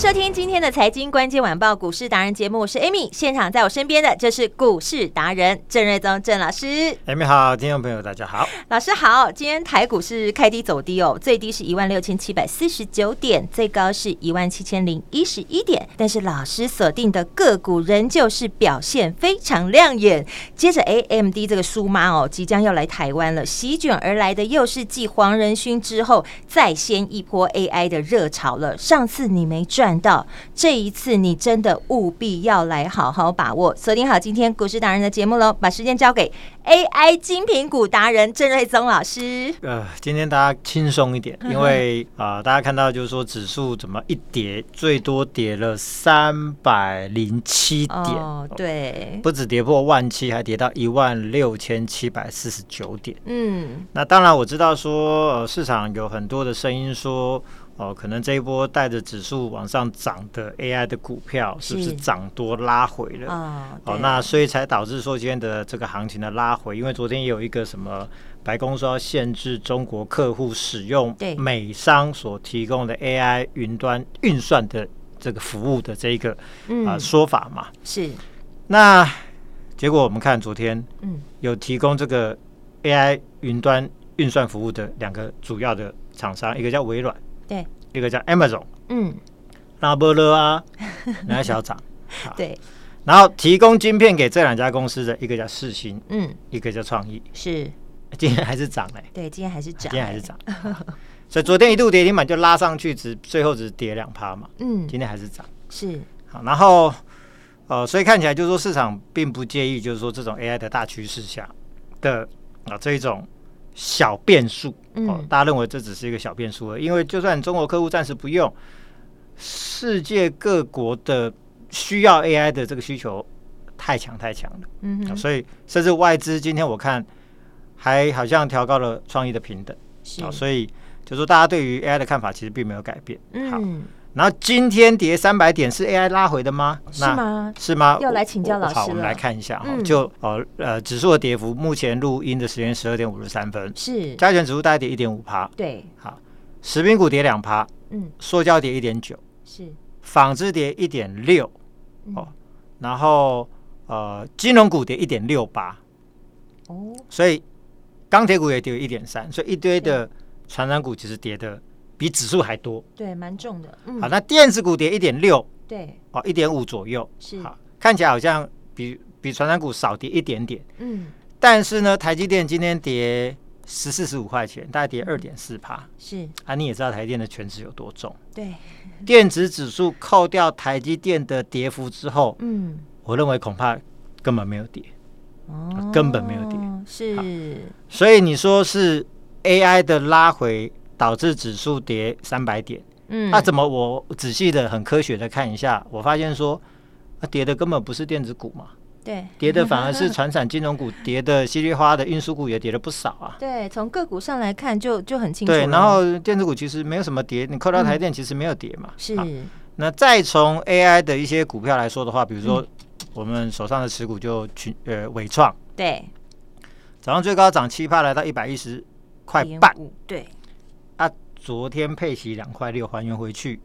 收听今天的财经关键晚报股市达人节目，我是 Amy，现场在我身边的就是股市达人郑瑞宗郑老师。Amy 好，听众朋友大家好，老师好。今天台股是开低走低哦，最低是一万六千七百四十九点，最高是一万七千零一十一点。但是老师锁定的个股仍旧是表现非常亮眼。接着 AMD 这个苏妈哦，即将要来台湾了，席卷而来的又是继黄仁勋之后再掀一波 AI 的热潮了。上次你没赚到这一次，你真的务必要来好好把握，锁定好今天股市达人的节目喽！把时间交给 AI 精品股达人郑瑞宗老师。呃，今天大家轻松一点，因为啊、呃，大家看到就是说指数怎么一跌，最多跌了三百零七点，哦，对，不止跌破万七，还跌到一万六千七百四十九点。嗯，那当然我知道说，呃，市场有很多的声音说。哦，可能这一波带着指数往上涨的 AI 的股票，是不是涨多拉回了？哦，哦，那所以才导致说今天的这个行情的拉回，因为昨天也有一个什么白宫说要限制中国客户使用美商所提供的 AI 云端运算的这个服务的这一个啊、嗯呃、说法嘛。是。那结果我们看昨天，嗯，有提供这个 AI 云端运算服务的两个主要的厂商，一个叫微软。对，一个叫 Amazon，嗯，拉波勒啊，两个小涨，对，然后提供晶片给这两家公司的一个叫世芯，嗯，一个叫创意，是，今天还是涨嘞，对，今天还是涨，今天还是涨，所以昨天一度跌停板就拉上去，只最后只跌两趴嘛，嗯，今天还是涨，是，好，然后呃，所以看起来就是说市场并不介意，就是说这种 AI 的大趋势下的啊这一种。小变数，哦，大家认为这只是一个小变数了，因为就算中国客户暂时不用，世界各国的需要 AI 的这个需求太强太强了，嗯，所以甚至外资今天我看还好像调高了创意的平等，啊，所以就说大家对于 AI 的看法其实并没有改变，好。然后今天跌三百点是 AI 拉回的吗？是吗？是吗？要来请教老师。好，我们来看一下哈，嗯、就呃呃指数的跌幅，目前录音的时间十二点五十三分，是。加权指数大概跌一点五趴，对，好，食品股跌两趴，嗯，塑胶跌一点九，是，纺织跌一点六，哦，然后呃金融股跌一点六八，哦，所以钢铁股也跌一点三，所以一堆的传产股其实跌的。比指数还多，对，蛮重的。好，那电子股跌一点六，对，哦，一点五左右，是。好，看起来好像比比传产股少跌一点点，嗯，但是呢，台积电今天跌十四十五块钱，大概跌二点四趴，是。啊，你也知道台积电的权值有多重，对，电子指数扣掉台积电的跌幅之后，嗯，我认为恐怕根本没有跌，哦，根本没有跌，是，所以你说是 AI 的拉回。导致指数跌三百点，嗯，那、啊、怎么我仔细的、很科学的看一下，我发现说，啊，跌的根本不是电子股嘛，对，跌的反而是传产金融股，跌的稀里哗的运输股也跌了不少啊。对，从个股上来看就就很清楚。对，然后电子股其实没有什么跌，你扣掉台电其实没有跌嘛。是、嗯。那再从 AI 的一些股票来说的话，比如说我们手上的持股就群呃伟创，对，早上最高涨七趴，来到一百一十块半，对。昨天配息两块六，还原回去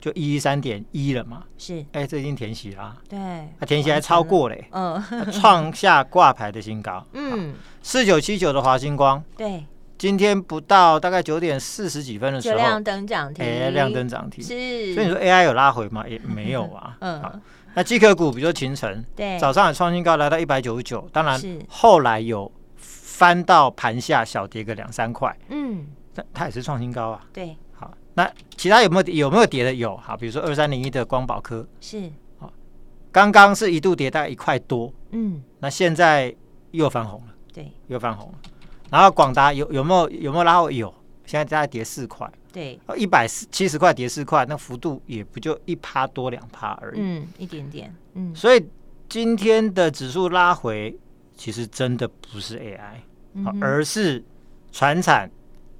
就一一三点一了嘛？是，哎、欸，这已经填息啦。对，它填息还超过嘞，嗯，创下挂牌的新高。嗯，四九七九的华星光，对，今天不到大概九点四十几分的时候，亮灯涨停，哎，亮灯涨停。是，所以你说 AI 有拉回吗？也没有啊。嗯，好，那机壳股，比如说勤诚，对，早上也创新高，来到一百九十九，当然后来有翻到盘下小跌个两三块。嗯，它它也是创新高啊。对。好那其他有没有有没有跌的？有，好，比如说二三零一的光宝科是，好刚刚是一度跌大概一块多，嗯，那现在又翻红了，对又翻红了。然后广达有有没有有没有拉回？有，现在大概跌四块，对，一百四七十块跌四块，那幅度也不就一趴多两趴而已，嗯，一点点，嗯，所以今天的指数拉回，其实真的不是 AI，、嗯、而是传产、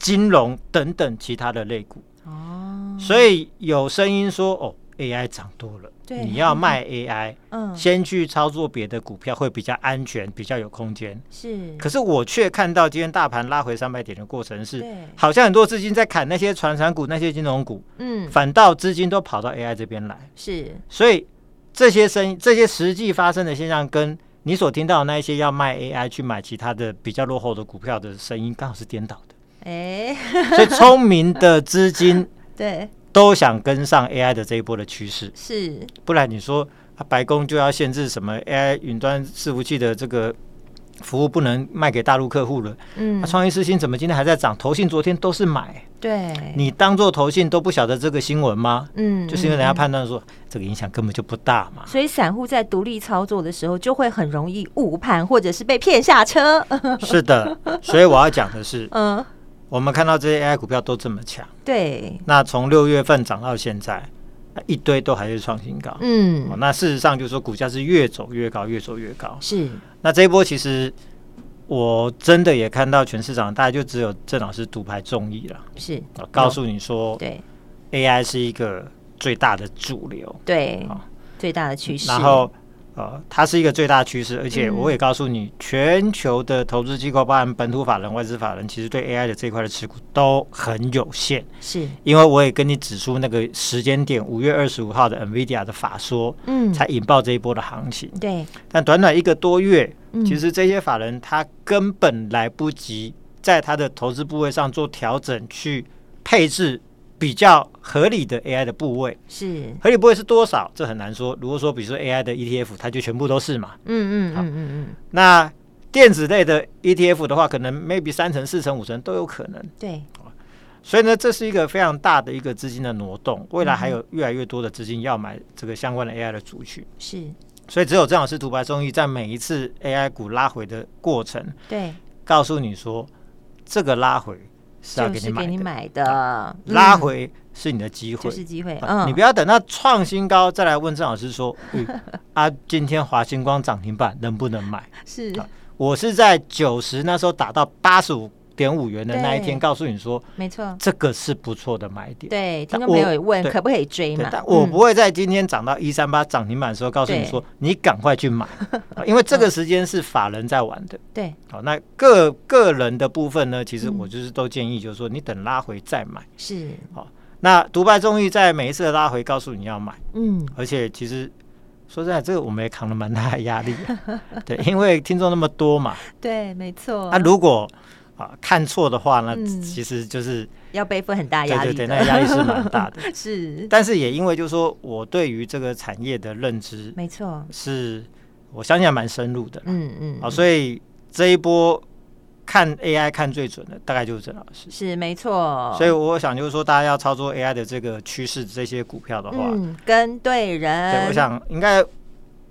金融等等其他的类股。哦，所以有声音说，哦，AI 涨多了，对你要卖 AI，嗯，先去操作别的股票会比较安全，比较有空间。是，可是我却看到今天大盘拉回三百点的过程是，好像很多资金在砍那些传产股、那些金融股，嗯，反倒资金都跑到 AI 这边来。是，所以这些声音、这些实际发生的现象，跟你所听到的那一些要卖 AI 去买其他的比较落后的股票的声音，刚好是颠倒的。哎，所以聪明的资金。对，都想跟上 AI 的这一波的趋势，是，不然你说啊，白宫就要限制什么 AI 云端伺服器的这个服务不能卖给大陆客户了。嗯，那创意世芯怎么今天还在涨？投信昨天都是买，对，你当做投信都不晓得这个新闻吗？嗯，就是因为人家判断说、嗯、这个影响根本就不大嘛。所以散户在独立操作的时候，就会很容易误判，或者是被骗下车。是的，所以我要讲的是，嗯。我们看到这些 AI 股票都这么强，对。那从六月份涨到现在，一堆都还是创新高。嗯、哦，那事实上就是说，股价是越走越高，越走越高。是。那这一波其实我真的也看到全市场，大概就只有郑老师独排众议了。是。我告诉你说，对，AI 是一个最大的主流。对。哦、最大的趋势。然后。呃，它是一个最大趋势，而且我也告诉你，全球的投资机构，包含本土法人、外资法人，其实对 AI 的这一块的持股都很有限。是，因为我也跟你指出那个时间点，五月二十五号的 NVIDIA 的法说，嗯，才引爆这一波的行情。对，但短短一个多月，其实这些法人他根本来不及在他的投资部位上做调整，去配置。比较合理的 AI 的部位是合理部位是多少？这很难说。如果说比如说 AI 的 ETF，它就全部都是嘛。嗯嗯嗯嗯嗯。那电子类的 ETF 的话，可能 maybe 三成、四成、五成都有可能。对。所以呢，这是一个非常大的一个资金的挪动。未来还有越来越多的资金要买这个相关的 AI 的族群。是。所以只有郑老师独排众议，在每一次 AI 股拉回的过程，对，告诉你说这个拉回。是要给你买的，给你买的。嗯、拉回是你的机会，就是机会。嗯，你不要等到创新高再来问郑老师说，嗯、啊，今天华星光涨停板能不能买？是，我是在九十那时候打到八十五点五元的那一天，告诉你说，没错，这个是不错的买点。对，听众朋友问可不可以追嘛？但我不会在今天涨到一三八涨停板的时候告诉你说，你赶快去买，因为这个时间是法人在玩的。对，好，那个个人的部分呢，其实我就是都建议，就是说你等拉回再买。是，好，那独白终于在每一次的拉回告诉你要买，嗯，而且其实说实在，这个我们也扛了蛮大的压力，对，因为听众那么多嘛。对，没错。那如果啊，看错的话呢，嗯、其实就是要背负很大压力，对对对，那压力是蛮大的。是，但是也因为就是说我对于这个产业的认知，没错，是我相信还蛮深入的。嗯嗯，啊，所以这一波看 AI 看最准的，大概就是郑老师。是没错。所以我想就是说，大家要操作 AI 的这个趋势，这些股票的话，嗯，跟对人。对，我想应该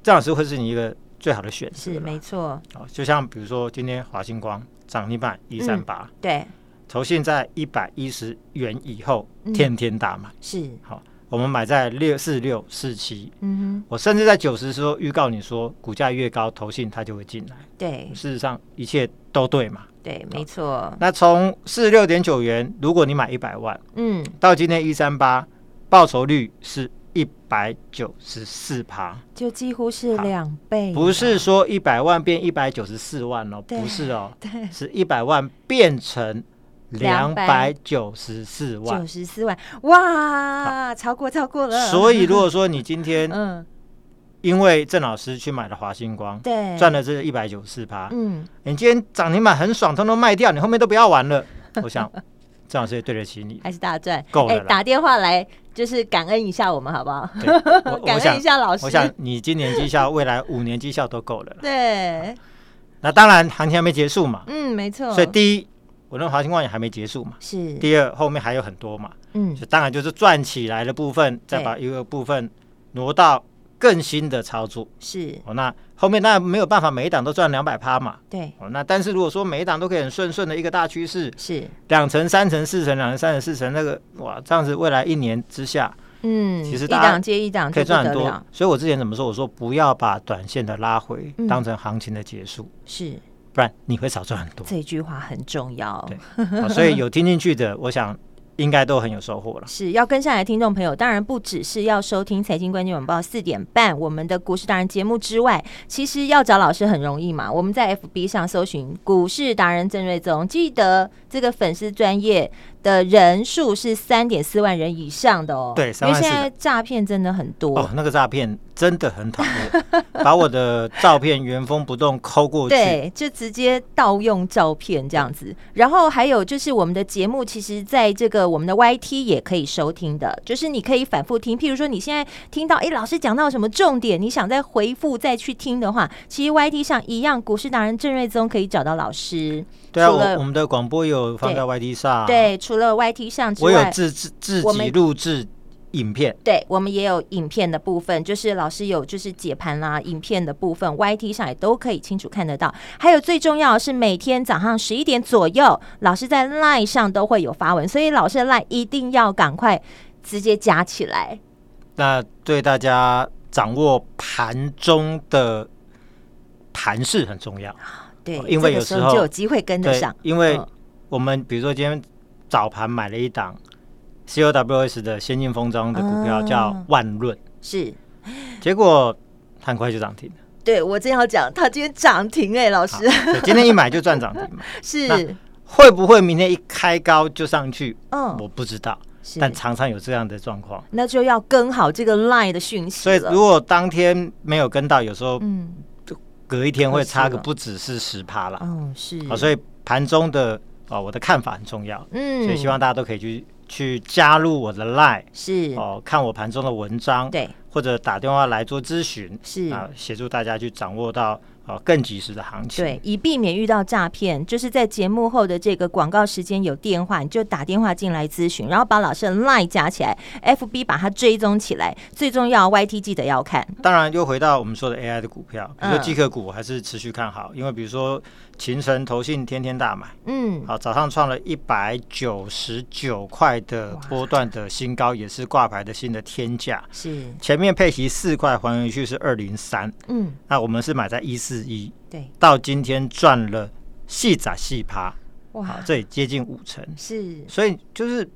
郑老师会是你一个最好的选择。是没错。哦，就像比如说今天华星光。涨停板一三八，对，投信在一百一十元以后，天天大买，是。好，我们买在六四六四七，嗯哼，我甚至在九十的时候预告你说，股价越高，投信它就会进来，对，事实上一切都对嘛，对，没错。那从四十六点九元，如果你买一百万，嗯，到今天一三八，报酬率是。一百九十四趴，就几乎是两倍。不是说一百万变一百九十四万哦，不是哦，对，是一百万变成两百九十四万，九十四万，哇，超过超过了。所以如果说你今天，嗯，因为郑老师去买了华星光，对，赚了这一百九十四趴，嗯，你今天涨停板很爽，通通卖掉，你后面都不要玩了。我想郑老师也对得起你，还是大赚，够了，打电话来。就是感恩一下我们好不好？感恩一下老师。我想你今年绩效，未来五年绩效都够了。对。那当然，行情还没结束嘛。嗯，没错。所以第一，我认为华星光也还没结束嘛。是。第二，后面还有很多嘛。嗯。当然就是赚起来的部分，再把一个部分挪到更新的操作。是哦，那后面当然没有办法每一档都赚两百趴嘛。对哦，那但是如果说每一档都可以很顺顺的一个大趋势，是两成、三成、四成、两成、三成、四成，那个哇，这样子未来一年之下，嗯，其实一档接一档可以赚很多。所以我之前怎么说？我说不要把短线的拉回嗯当成行情的结束，是不然你会少赚很多。这句话很重要。对哦所以有听进去的，我想。应该都很有收获了。是要跟上来的听众朋友，当然不只是要收听财经关键晚报四点半我们的股市达人节目之外，其实要找老师很容易嘛。我们在 FB 上搜寻股市达人郑瑞宗，记得这个粉丝专业的人数是三点四万人以上的哦。对，因为现在诈骗真的很多哦，那个诈骗真的很讨厌，把我的照片原封不动抠过去，对，就直接盗用照片这样子。然后还有就是我们的节目，其实在这个我们的 YT 也可以收听的，就是你可以反复听。譬如说你现在听到，哎，老师讲到什么重点，你想再回复再去听的话，其实 YT 上一样，股市达人郑瑞宗可以找到老师。对啊，我我们的广播有放在 YT 上，对，除了 YT 上之外，我有自自自己录制影片，对，我们也有影片的部分，就是老师有就是解盘啦，影片的部分，YT 上也都可以清楚看得到。还有最重要的是，每天早上十一点左右，老师在 LINE 上都会有发文，所以老师的 LINE 一定要赶快直接加起来。那对大家掌握盘中的盘势很重要。对，因为有时候就有机会跟得上。因为我们比如说今天早盘买了一档 COWS 的先进封装的股票，叫万润，是，结果很快就涨停了。对，我正要讲，它今天涨停哎，老师，今天一买就赚涨停嘛。是，会不会明天一开高就上去？嗯，我不知道，但常常有这样的状况，那就要跟好这个 line 的讯息。所以如果当天没有跟到，有时候嗯。隔一天会差个不只是十趴了，嗯，是。啊，所以盘中的哦，我的看法很重要，嗯，所以希望大家都可以去去加入我的 Line，是哦，看我盘中的文章，对，或者打电话来做咨询，是啊，协助大家去掌握到。哦，更及时的行情，对，以避免遇到诈骗，就是在节目后的这个广告时间有电话，你就打电话进来咨询，然后把老师的 LINE 加起来，FB 把它追踪起来，最重要 YT 记得要看。当然，又回到我们说的 AI 的股票，比如说机壳股，我还是持续看好，嗯、因为比如说勤诚投信天天大买，嗯，好，早上创了一百九十九块的波段的新高，也是挂牌的新的天价，是。前面配息四块，还原去是二零三，嗯，那我们是买在一四。一。对，到今天赚了细仔细趴，哇，这也接近五成，是，所以就是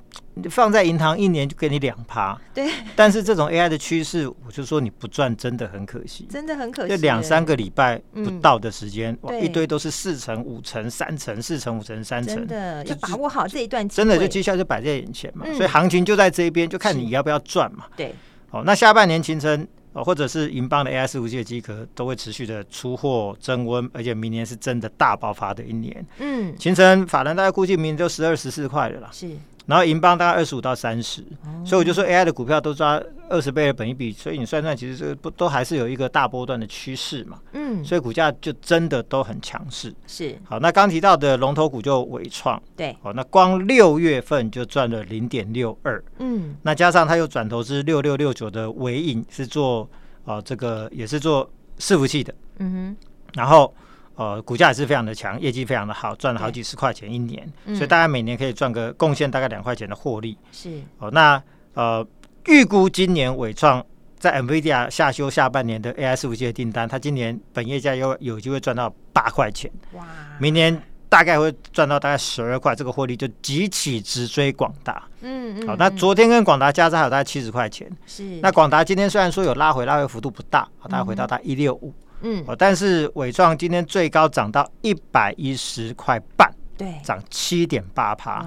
放在银行一年就给你两趴，对。但是这种 AI 的趋势，我就说你不赚真的很可惜，真的很可惜。就两三个礼拜不到的时间，哇，一堆都是四成、五成、三成、四成、五成、三成，真的要把握好这一段，真的就绩效就摆在眼前嘛。所以行情就在这一边，就看你要不要赚嘛。对，好，那下半年形成。哦，或者是银邦的 AI 伺服器的机壳都会持续的出货增温，而且明年是真的大爆发的一年。嗯，秦晨法人大概估计明年就十二十四块了啦。是。然后银邦大概二十五到三十，所以我就说 AI 的股票都抓二十倍的本益比，所以你算算，其实这个不都还是有一个大波段的趋势嘛。嗯，所以股价就真的都很强势。是，好，那刚提到的龙头股就伟创，对，好，那光六月份就赚了零点六二，嗯，那加上他又转投资六六六九的尾影是做啊、呃、这个也是做伺服器的，嗯哼，然后。呃，股价也是非常的强，业绩非常的好，赚了好几十块钱一年，嗯、所以大概每年可以赚个贡献大概两块钱的获利。是哦，那呃，预估今年伟创在 NVIDIA 下修下半年的 AI 伺服器的订单，它今年本业价又有机会赚到八块钱。哇！明年大概会赚到大概十二块，这个获利就急起直追广达。嗯嗯。好，那昨天跟广达加在还有大概七十块钱。是。那广达今天虽然说有拉回，拉回幅度不大，好，大概回到大概一六五。嗯，哦，但是伟创今天最高涨到一百一十块半，对，涨七点八趴。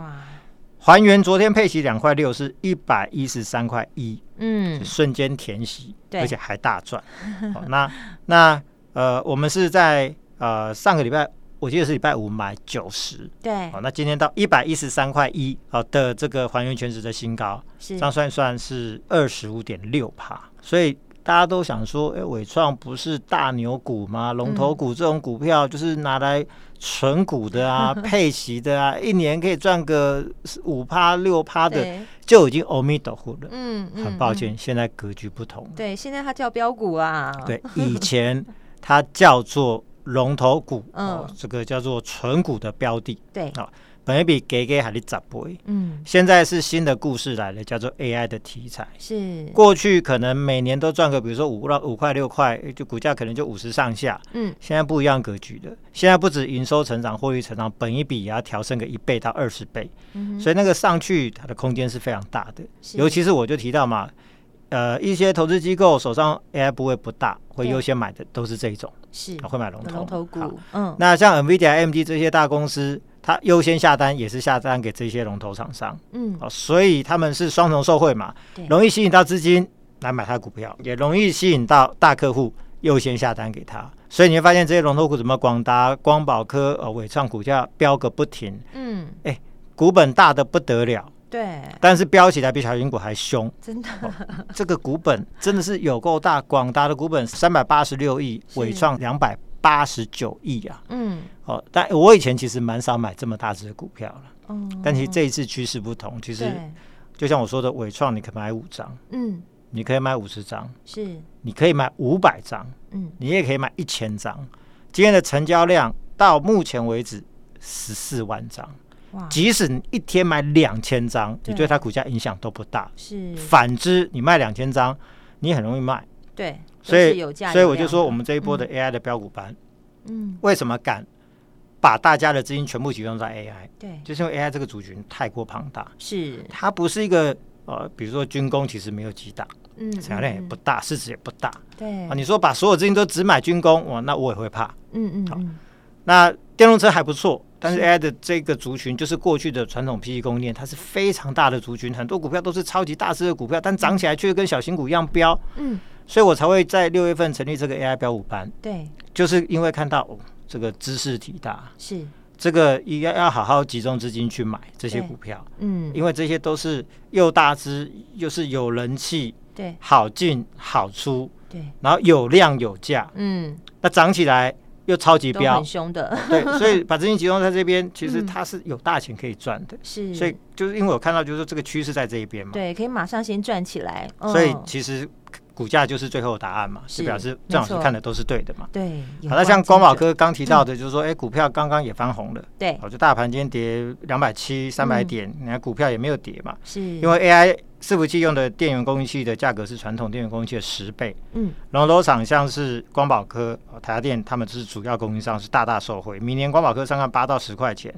还原昨天配息两块六，是一百一十三块一，嗯，瞬间填息，对，而且还大赚。哦，那那呃，我们是在呃上个礼拜，我记得是礼拜五买九十，对，哦，那今天到一百一十三块一，好的这个还原全值的新高，是。这样算算是二十五点六趴，所以。大家都想说，哎，伟创不是大牛股吗？龙头股这种股票就是拿来存股的啊，配息的啊，一年可以赚个五趴六趴的，就已经欧米陀佛了。嗯，很抱歉，现在格局不同。对，现在它叫标股啊。对，以前它叫做龙头股，哦，这个叫做存股的标的。对，啊。本一比给给还得十倍，嗯，现在是新的故事来了，叫做 AI 的题材。是。过去可能每年都赚个，比如说五到五块六块，就股价可能就五十上下，嗯，现在不一样格局的，现在不止营收成长、获利成长，本一比也要调升个一倍到二十倍，嗯，所以那个上去它的空间是非常大的。尤其是我就提到嘛，呃，一些投资机构手上 AI 部位不大，会优先买的都是这一种，是。会买龙头。龙头股，嗯，那像 NVIDIA、AMD 这些大公司。他优先下单也是下单给这些龙头厂商，嗯，哦，所以他们是双重受惠嘛，对。容易吸引到资金来买他的股票，也容易吸引到大客户优先下单给他，所以你会发现这些龙头股，什么广达、光宝科、呃伟创股价飙个不停，嗯，哎、欸，股本大的不得了，对，但是飙起来比小型股还凶，真的、哦，这个股本真的是有够大，广达的股本三百八十六亿，伟创两百。八十九亿啊，嗯，哦，但我以前其实蛮少买这么大只的股票了，嗯，但其实这一次趋势不同，其实就像我说的，伟创你可以买五张，嗯，你可以买五十张，是，你可以买五百张，嗯，你也可以买一千张。今天的成交量到目前为止十四万张，哇，即使你一天买两千张，你对它股价影响都不大，是。反之，你卖两千张，你很容易卖，对。所以，所以我就说，我们这一波的 AI 的标股班，嗯，为什么敢把大家的资金全部集中在 AI？对，就是因为 AI 这个族群太过庞大，是。它不是一个呃，比如说军工，其实没有几大，嗯，产业量也不大，市值也不大，对。啊。你说把所有资金都只买军工，哇，那我也会怕，嗯嗯。好，那电动车还不错，但是 AI 的这个族群就是过去的传统 PC 供应链，它是非常大的族群，很多股票都是超级大只的股票，但涨起来却跟小型股一样飙，嗯。所以我才会在六月份成立这个 AI 标五班，对，就是因为看到、哦、这个知识体大，是。这个应该要好好集中资金去买这些股票，嗯，因为这些都是又大只又是有人气，对，好进好出，对，然后有量有价，嗯，那涨起来又超级飙，很凶的，对，所以把资金集中在这边，其实它是有大钱可以赚的，是，所以就是因为我看到就是说这个趋势在这一边嘛，对，可以马上先赚起来，所以其实。股价就是最后的答案嘛，是表示郑老师看的都是对的嘛。对，好，那像光宝科刚提到的，就是说，哎，股票刚刚也翻红了。对，好，就大盘今天跌两百七、三百点，你看股票也没有跌嘛。是，因为 AI 伺服器用的电源供应器的价格是传统电源供应器的十倍。嗯，龙头厂像是光宝科、台达电，他们是主要供应商，是大大受惠。明年光宝科上看八到十块钱。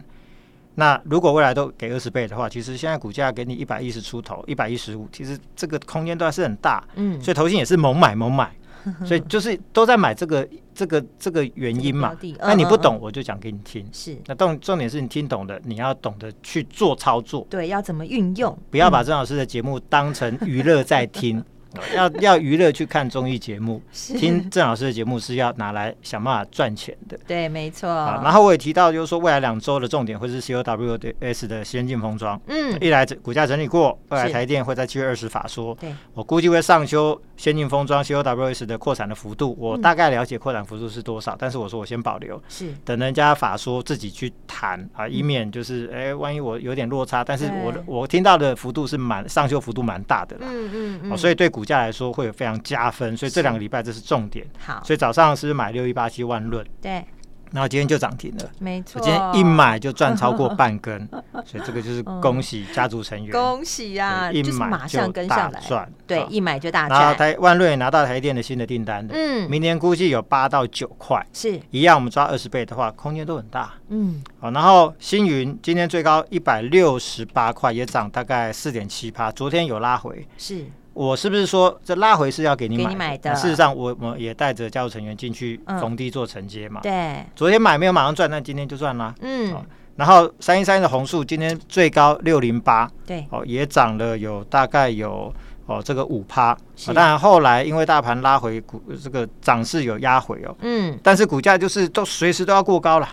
那如果未来都给二十倍的话，其实现在股价给你一百一十出头，一百一十五，其实这个空间都还是很大。嗯，所以投信也是猛买猛买，所以就是都在买这个这个这个原因嘛。那你不懂，我就讲给你听。是，那重重点是你听懂的，你要懂得去做操作。对，要怎么运用？不要把郑老师的节目当成娱乐在听。要要娱乐去看综艺节目，是听郑老师的节目是要拿来想办法赚钱的。对，没错。啊然后我也提到，就是说未来两周的重点会是 COWS 的先进封装。嗯，一来股价整理过，二来台电会在七月二十法说。对，我估计会上修先进封装 COWS 的扩产的幅度。我大概了解扩产幅度是多少，但是我说我先保留，是等人家法说自己去谈啊，以免就是哎，万一我有点落差。但是我我听到的幅度是蛮上修幅度蛮大的啦。嗯嗯嗯。所以对股。价来说会有非常加分，所以这两个礼拜这是重点。好，所以早上是买六一八七万润，对，然后今天就涨停了，没错，我今天一买就赚超过半根，所以这个就是恭喜家族成员，恭喜呀，一买马上跟上来。赚，对，一买就大赚。然后台万润也拿到台电的新的订单的，嗯，明年估计有八到九块，是。一样，我们抓二十倍的话，空间都很大，嗯，好，然后星云今天最高一百六十八块，也涨大概四点七八，昨天有拉回，是。我是不是说这拉回是要给你买的？买的事实上我，我我也带着家族成员进去逢低做承接嘛。嗯、对，昨天买没有马上赚，那今天就赚了。嗯、哦，然后三一三的红树今天最高六零八，对，哦也涨了有大概有哦这个五趴。是、哦，当然后来因为大盘拉回股这个涨势有压回哦。嗯，但是股价就是都随时都要过高了。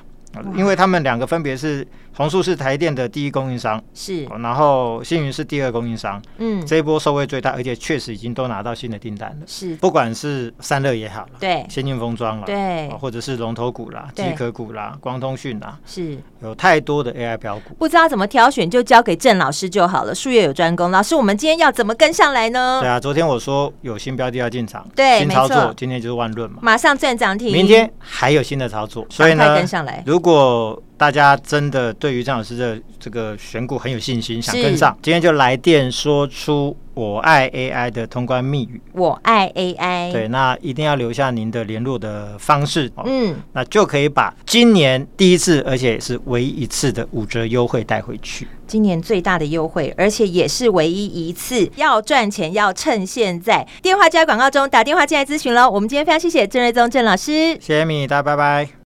因为他们两个分别是红树是台电的第一供应商，是，然后星云是第二供应商，嗯，这一波收惠最大，而且确实已经都拿到新的订单了，是，不管是散热也好了，对，先进封装了，对，或者是龙头股啦、机壳股啦、光通讯啦，是。有太多的 AI 标股，不知道怎么挑选，就交给郑老师就好了，术业有专攻。老师，我们今天要怎么跟上来呢？对啊，昨天我说有新标的要进场，对，新操作，今天就是万润嘛，马上赚涨停，明天还有新的操作，所以呢，跟上来，如果大家真的对于郑老师的这个选股很有信心，想跟上，今天就来电说出我爱 AI 的通关密语。我爱 AI，对，那一定要留下您的联络的方式，嗯，那就可以把今年第一次，而且是唯一一次的五折优惠带回去。今年最大的优惠，而且也是唯一一次，要赚钱要趁现在。电话就在广告中，打电话进来咨询喽。我们今天非常谢谢郑瑞宗郑老师，谢谢米，大家拜拜。